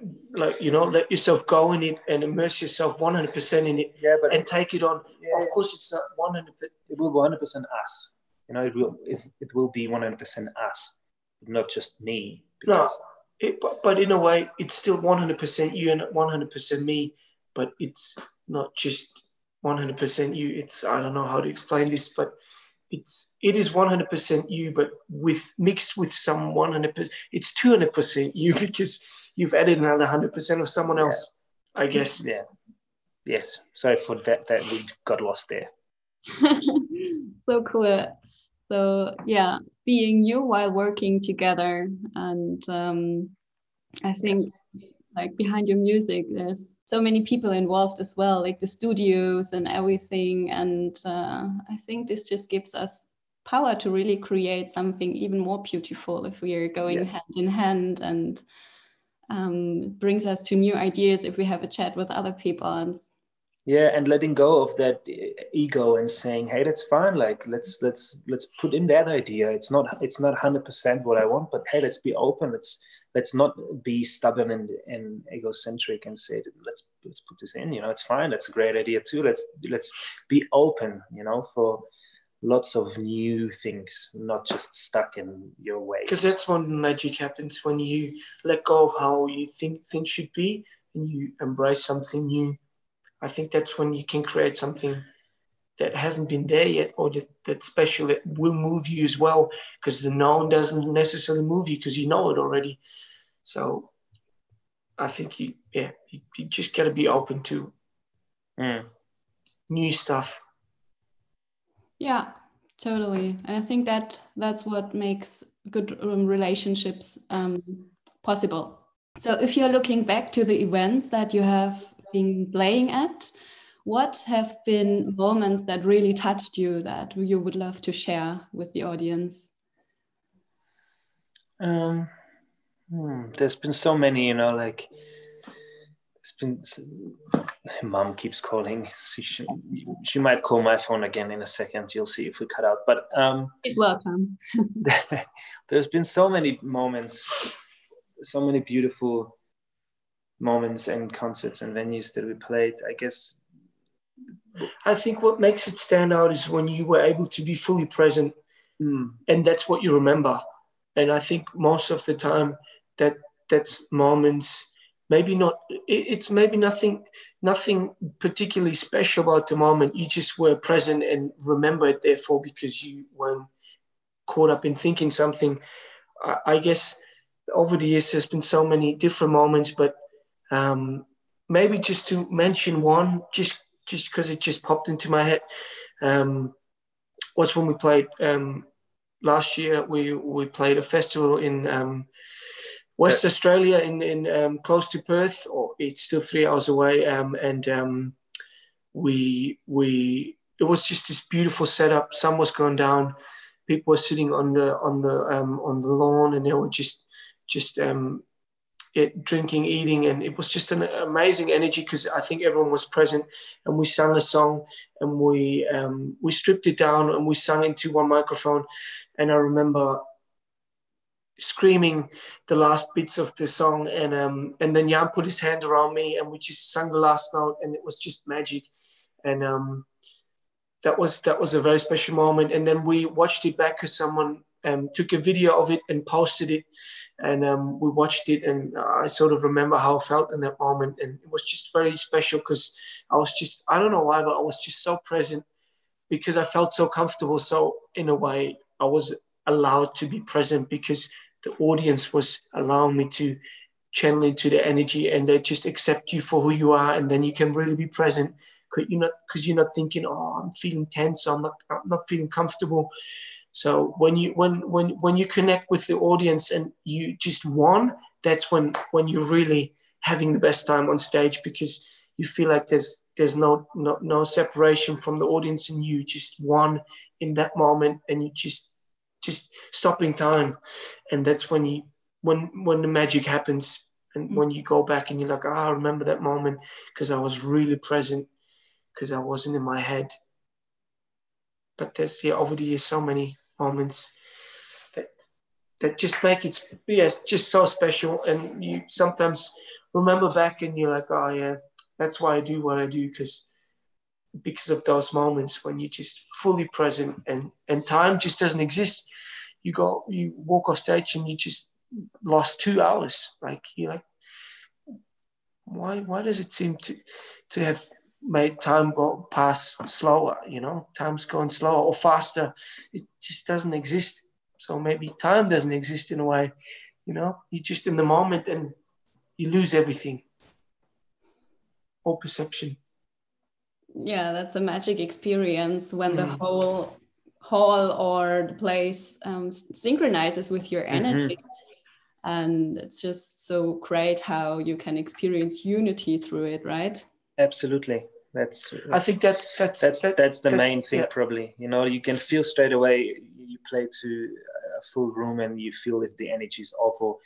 like you know let yourself go in it and immerse yourself 100% in it yeah but and take it on. Yeah, of course it's not 100 it will be 100% us. You know it will it, it will be 100% us not just me. No it, but, but in a way it's still 100% you and 100% me but it's not just 100% you. It's i don't know how to explain this but it's it is 100% you but with mixed with some 100% it's 200% you because you've added another hundred percent of someone else. Yeah. I guess. Yeah. Yes. Sorry for that. That we got lost there. so cool. So yeah, being you while working together, and um, I think like behind your music there's so many people involved as well like the studios and everything. And uh, i think this just gives us power to really create something even more beautiful if we are going yeah. hand in hand and um, brings us to new ideas if we have a chat with other people. And yeah and letting go of that ego and saying hey that's fine. Like let's let's let's put in that idea. It's not it's not 100% what i want but hey let's be open. Let's let's not be stubborn and, and egocentric and say let's let's put this in you know it's fine that's a great idea too let's let's be open you know for lots of new things not just stuck in your way because that's when magic happens when you let go of how you think things should be and you embrace something new i think that's when you can create something that hasn't been there yet or that, that's special that will move you as well because the known doesn't necessarily move you because you know it already so i think you yeah you, you just got to be open to mm. new stuff yeah totally and i think that that's what makes good um, relationships um, possible so if you're looking back to the events that you have been playing at what have been moments that really touched you that you would love to share with the audience? Um, hmm, there's been so many, you know, like it's been. Mom keeps calling. She, she, she might call my phone again in a second. You'll see if we cut out. But um, she's welcome. there's been so many moments, so many beautiful moments and concerts and venues that we played. I guess I think what makes it stand out is when you were able to be fully present, mm. and that's what you remember. And I think most of the time that that's moments. Maybe not. It's maybe nothing, nothing particularly special about the moment. You just were present and remember it. Therefore, because you weren't caught up in thinking something. I, guess over the years there's been so many different moments, but um, maybe just to mention one, just just because it just popped into my head. Um, was when we played um, last year. We we played a festival in um, West yeah. Australia, in in um, close to Perth, or it's still three hours away. Um, and um, we we it was just this beautiful setup. Sun was going down. People were sitting on the on the um, on the lawn, and they were just just um, it, drinking, eating, and it was just an amazing energy because I think everyone was present, and we sang a song, and we um, we stripped it down, and we sang into one microphone, and I remember screaming the last bits of the song, and um, and then Jan put his hand around me, and we just sang the last note, and it was just magic, and um, that was that was a very special moment, and then we watched it back because someone um, took a video of it and posted it. And um, we watched it and i sort of remember how i felt in that moment. And it was just very special because i was just i don't know why but i was just so present because i felt so comfortable. So in a way i was allowed to be present because the audience was allowing me to channel into the energy and they just accept you for who you are and then you can really be present. Because you're not because you're not thinking oh i'm feeling tense i'm not i'm not feeling comfortable. So when you when when when you connect with the audience and you just won, that's when when you're really having the best time on stage because you feel like there's there's no no, no separation from the audience and you just won in that moment and you just just stopping time. And that's when you when when the magic happens and mm. when you go back and you're like oh, i remember that moment because i was really present because i wasn't in my head. But there's yeah over the years so many moments that that just make it yes just so special. And you sometimes remember back and you're like oh yeah that's why i do what i do because because of those moments when you're just fully present and and time just doesn't exist you go you walk off stage and you just lost two hours like you're like why why does it seem to to have made time go pass slower you know time's going slower or faster it just doesn't exist so maybe time doesn't exist in a way you know you're just in the moment and you lose everything. All perception. Yeah, that's a magic experience when mm. the whole hall or the place um, synchronizes with your mm-hmm. energy. Mm-hmm. And it's just so great how you can experience unity through it, right? Absolutely. That's, that's I think that's that's that's that, that's the that's, main thing yeah. probably. You know, you can feel straight away you play to a full room and you feel if the energy is awful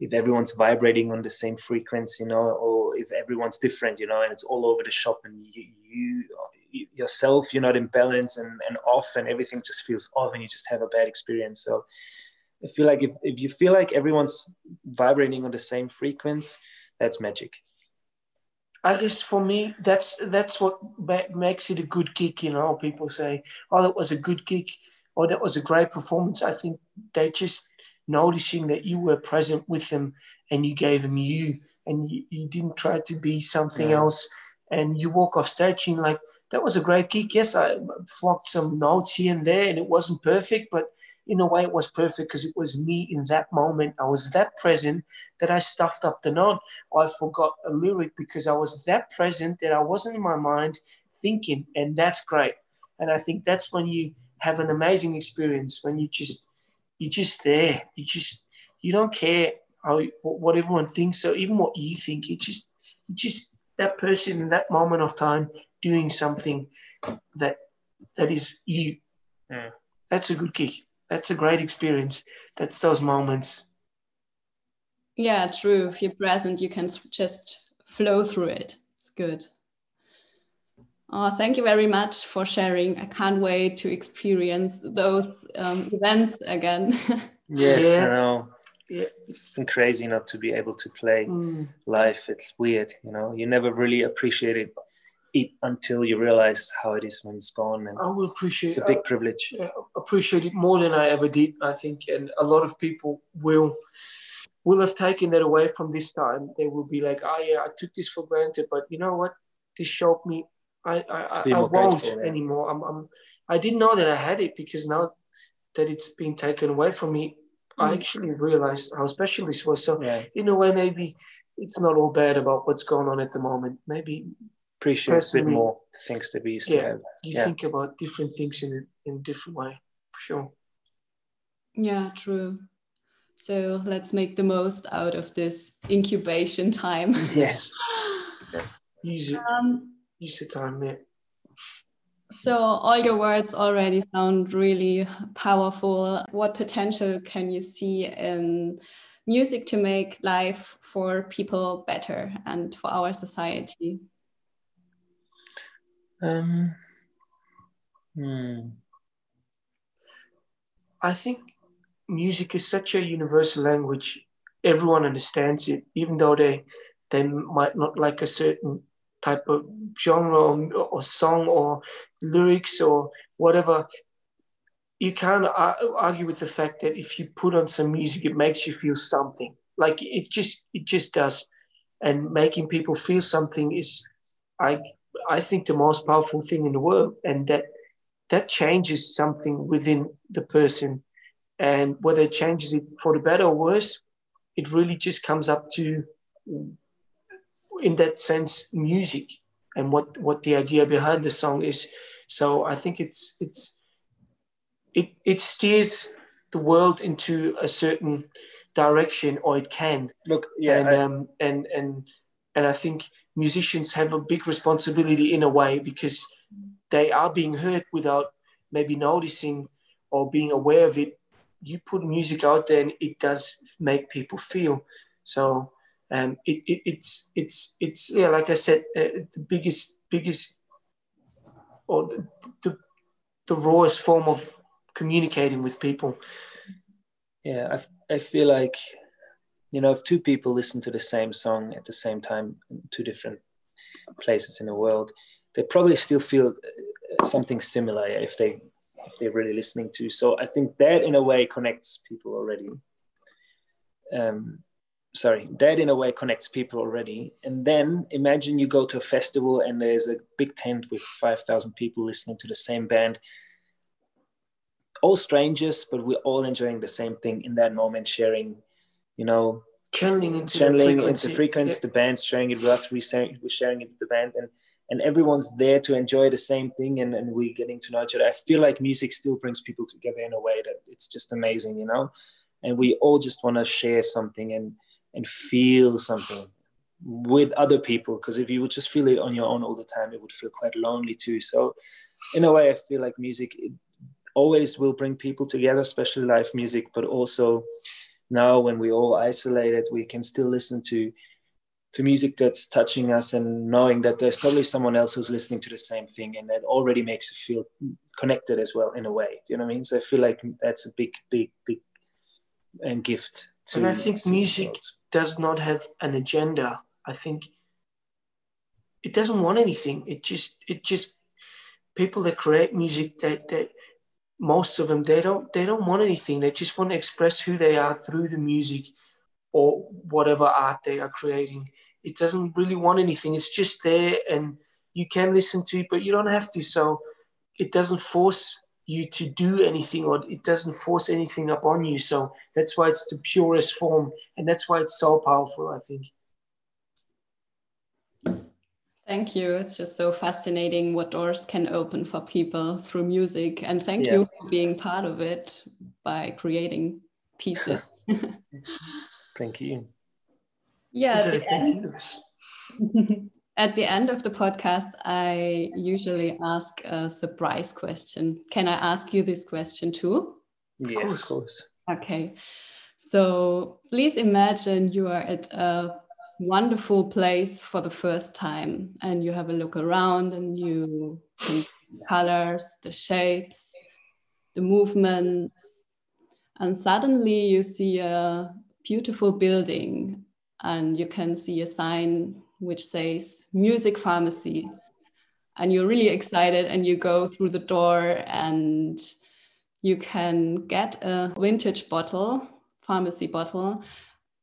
if everyone's vibrating on the same frequency, you know, or if everyone's different, you know, and it's all over the shop and you, you yourself you're not in balance and, and off and everything just feels off and you just have a bad experience so i feel like if, if you feel like everyone's vibrating on the same frequency that's magic I guess for me, that's that's what makes it a good gig. You know, people say, "Oh, that was a good gig," or "That was a great performance." I think they just noticing that you were present with them and you gave them you, and you, you didn't try to be something yeah. else. And you walk off stage and like, that was a great gig. Yes, I flocked some notes here and there, and it wasn't perfect, but in a way, it was perfect because it was me in that moment. I was that present that I stuffed up the note. I forgot a lyric because I was that present that I wasn't in my mind thinking, and that's great. And I think that's when you have an amazing experience when you just you're just there. You just you don't care how what everyone thinks or even what you think. You just you just that person in that moment of time doing something that that is you. Yeah. That's a good kick. That's a great experience. That's those moments. Yeah, true. If you're present, you can just flow through it. It's good. Oh, thank you very much for sharing. I can't wait to experience those um, events again. yes, yeah. I know. It's, it's been crazy not to be able to play mm. live. It's weird, you know. You never really appreciate it it until you realize how it is when it's gone. And I will appreciate. It. It's a big privilege. Yeah, appreciate it more than I ever did. I think, and a lot of people will will have taken that away from this time. They will be like, "Oh yeah, I took this for granted," but you know what? This showed me I I, I, I won't grateful, anymore. I'm, I'm I didn't know that I had it because now that it's been taken away from me, mm. I actually realized how special this was. So yeah. in a way, maybe it's not all bad about what's going on at the moment. Maybe appreciate a bit more things that we used yeah, to have. You yeah. think about different things in a, in a different way, for sure. Yeah, true. So let's make the most out of this incubation time. Yes. Use it. Um, Use the time, yeah. So all your words already sound really powerful. What potential can you see in music to make life for people better and for our society? Um, hmm. I think music is such a universal language. Everyone understands it, even though they they might not like a certain type of genre or, or song or lyrics or whatever. You can't argue with the fact that if you put on some music, it makes you feel something. Like it just it just does, and making people feel something is, I I think the most powerful thing in the world, and that that changes something within the person, and whether it changes it for the better or worse, it really just comes up to, in that sense, music and what what the idea behind the song is. So I think it's it's it it steers the world into a certain direction, or it can. Look, yeah, and I, um, and and and I think musicians have a big responsibility in a way because they are being heard without maybe noticing or being aware of it. You put music out there and it does make people feel. So um, it, it, it's it's it's yeah, like I said, uh, the biggest biggest or the, the, the rawest form of communicating with people. Yeah, I I feel like you know, if two people listen to the same song at the same time in two different places in the world, they probably still feel uh, something similar if they if they're really listening to. So I think that in a way connects people already. Um, sorry, that in a way connects people already. And then imagine you go to a festival and there's a big tent with five thousand people listening to the same band. All strangers, but we're all enjoying the same thing in that moment, sharing you know channeling into channeling the frequency. into frequency. The band's sharing it with us. We sharing, we're sharing it with the band, and and everyone's there to enjoy the same thing, and and we're getting to know each other. I feel like music still brings people together in a way that it's just amazing, you know. And we all just want to share something and and feel something with other people because if you would just feel it on your own all the time it would feel quite lonely too so in a way i feel like music always will bring people together especially live music but also now when we're all isolated we can still listen to to music that's touching us and knowing that there's probably someone else who's listening to the same thing and that already makes you feel connected as well in a way. Do you know what i mean? So i feel like that's a big big big and gift to and i think music does not have an agenda. I think it doesn't want anything. It just it just people that create music that that most of them they don't they don't want anything. They just want to express who they are through the music or whatever art they are creating. It doesn't really want anything. It's just there and you can listen to it, but you don't have to. So it doesn't force you to do anything or it doesn't force anything upon you. So that's why it's the purest form and that's why it's so powerful, I think. Thank you. It's just so fascinating what doors can open for people through music. And thank yeah. you for being part of it by creating pieces. thank you. Yeah. At the, end, at the end of the podcast, I usually ask a surprise question. Can I ask you this question too? Yes, of course. Okay. So please imagine you are at a wonderful place for the first time. And you have a look around and you can colors the shapes the movements. And suddenly you see a beautiful building and you can see a sign which says music pharmacy. And you're really excited and you go through the door and you can get a vintage bottle pharmacy bottle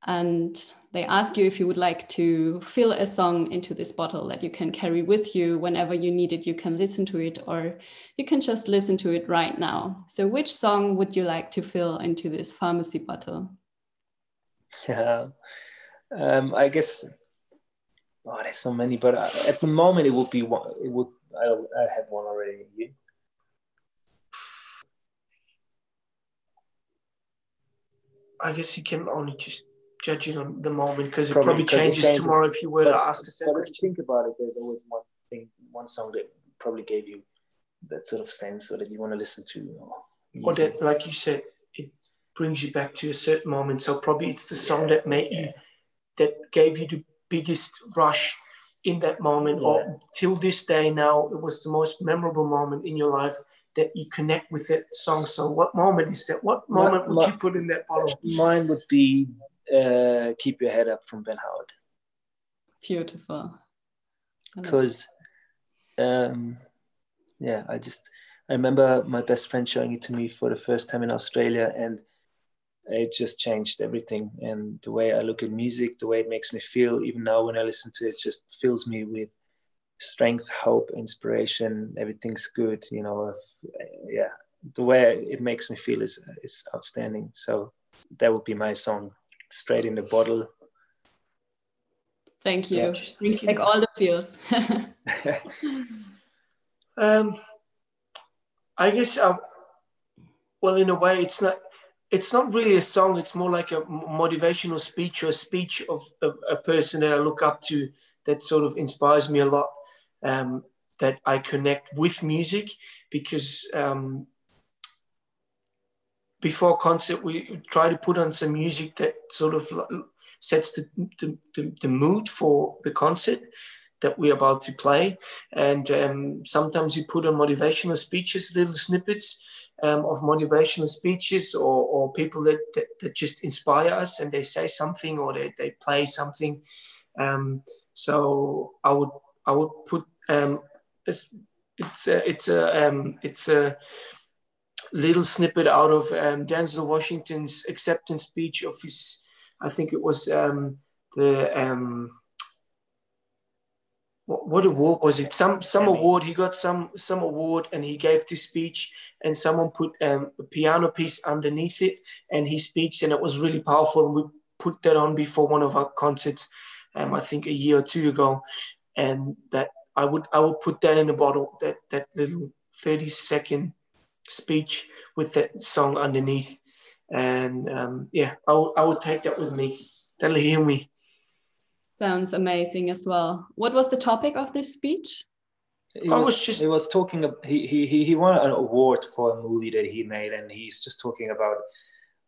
and they ask you if you would like to fill a song into this bottle that you can carry with you. Whenever you need it you can listen to it or you can just listen to it right now. So which song would you like to fill into this pharmacy bottle? Yeah um, i guess oh there's so many but uh, at the moment it would be one it would i, I have one already. You? I guess you can only just judging on the moment because it probably, changes, changes, tomorrow if you were but, to ask a. But if you think about it, there's always one thing, one song that probably gave you that sort of sense or that you want to listen to. Or, or that, like you said, it brings you back to a certain moment. So probably it's the song yeah, that made yeah. you, that gave you the biggest rush in that moment, yeah. or till this day now, it was the most memorable moment in your life that you connect with that song. So, what moment is that? What moment my, would my, you put in that bottle? Mine would be uh, keep your head up from Ben Howard. Beautiful. Because, um, yeah, I just I remember my best friend showing it to me for the first time in Australia, and it just changed everything. And the way I look at music, the way it makes me feel, even now when I listen to it, just fills me with strength, hope, inspiration. Everything's good, you know. If, yeah, the way it makes me feel is is outstanding. So that would be my song straight in the bottle. Thank you. Yeah, like all the feels. um, I guess, uh, well, in a way, it's not. It's not really a song. It's more like a motivational speech or a speech of, of a person that I look up to that sort of inspires me a lot. Um, that I connect with music because um, before concert we try to put on some music that sort of sets the, the, the, the mood for the concert that we're about to play. And um, sometimes we put on motivational speeches little snippets um, of motivational speeches or, or people that, that, that, just inspire us and they say something or they, they play something. Um, so i would i would put um, it's it's a, it's a um, it's a little snippet out of um, Denzel Washington's acceptance speech of his, I think it was um, the um, what, what, award was it? Some some award. He got some some award, and he gave this speech, and someone put um, a piano piece underneath it, and he speaks, and it was really powerful. And we put that on before one of our concerts, um, I think a year or two ago, and that I would I would put that in a bottle that that little thirty second speech with that song underneath, and um, yeah, I would take that with me. That'll heal me. Sounds amazing as well. What was the topic of this speech? He was, was, just he was talking. He he he won an award for a movie that he made, and he's just talking about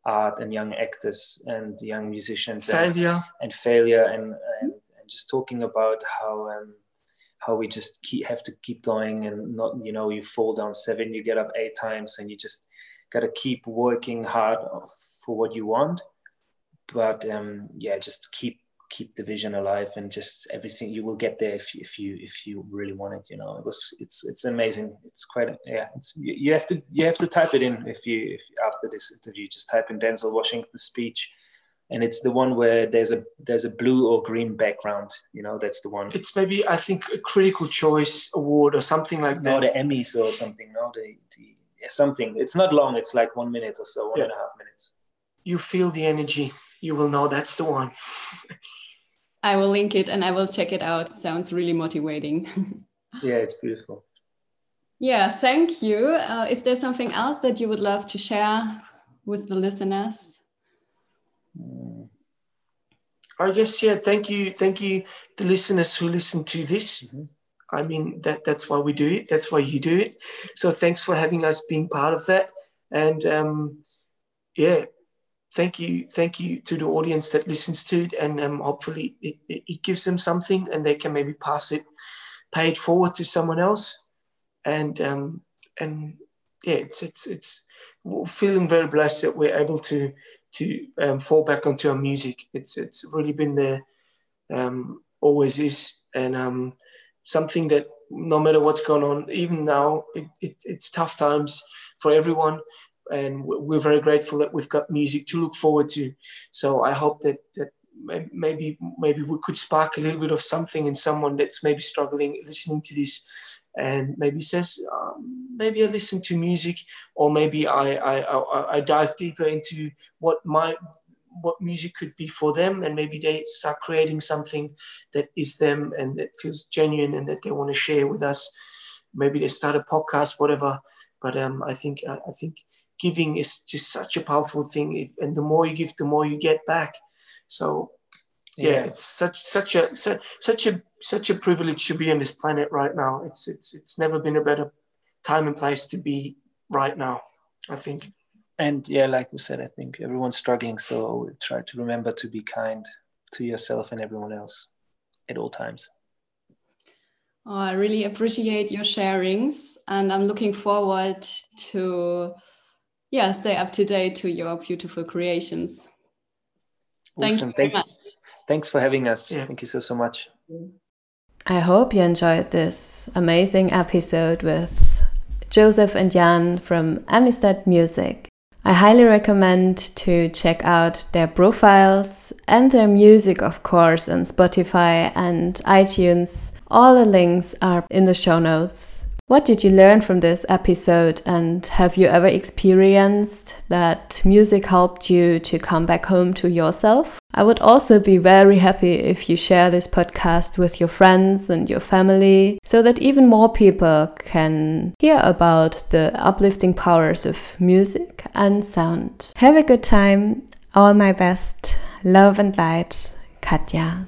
art and young actors and young musicians failure and, and failure and, and, and just talking about how um, how we just keep have to keep going and not you know you fall down seven you get up eight times and you just got to keep working hard for what you want. But um, yeah just keep keep the vision alive and just everything you will get there if you if you if you really want it you know. It was it's it's amazing. It's quite yeah it's you, you have to you have to type it in if you if after this interview just type in denzel washington speech and it's the one where there's a there's a blue or green background you know that's the one it's maybe i think a critical choice award or something like that no the emmys or something no the, the yeah, something it's not long it's like one minute or so one yeah. and a half minutes you feel the energy you will know that's the one I will link it and I will check it out. It sounds really motivating. yeah, it's beautiful. Yeah, thank you. Uh, is there something else that you would love to share with the listeners? I guess yeah. Thank you, thank you, the listeners who listen to this. Mm-hmm. I mean that that's why we do it. That's why you do it. So thanks for having us being part of that. And um, yeah, thank you, thank you to the audience that listens to it, and um, hopefully it, it, it, gives them something, and they can maybe pass it, pay it forward to someone else, and um, and yeah, it's it's it's feeling very blessed that we're able to to um, fall back onto our music. It's it's really been there, um, always is, and um, something that no matter what's going on, even now, it, it, it's tough times for everyone and we're very grateful that we've got music to look forward to. So I hope that that maybe maybe we could spark a little bit of something in someone that's maybe struggling listening to this and maybe says um, maybe I listen to music or maybe I, I, I I dive deeper into what my what music could be for them and maybe they start creating something that is them and that feels genuine and that they want to share with us maybe they start a podcast whatever but um, I think I think giving is just such a powerful thing. If, and the more you give, the more you get back. So yeah, yeah, it's such such a such, such a such a privilege to be on this planet right now. It's it's it's never been a better time and place to be right now. I think. And yeah, like we said, I think everyone's struggling. So try to remember to be kind to yourself and everyone else at all times. Oh, I really appreciate your sharings, and I'm looking forward to yeah, stay up to date to your beautiful creations. Thank awesome. you Thank, much. Thanks for having us. Yeah. Thank you so, so much. I hope you enjoyed this amazing episode with Josef and Jan from Amistat Music. I highly recommend to check out their profiles and their music, of course, on Spotify and iTunes. All the links are in the show notes. What did you learn from this episode? And have you ever experienced that music helped you to come back home to yourself? I would also be very happy if you share this podcast with your friends and your family so that even more people can hear about the uplifting powers of music and sound. Have a good time. All my best. Love and light. Katja.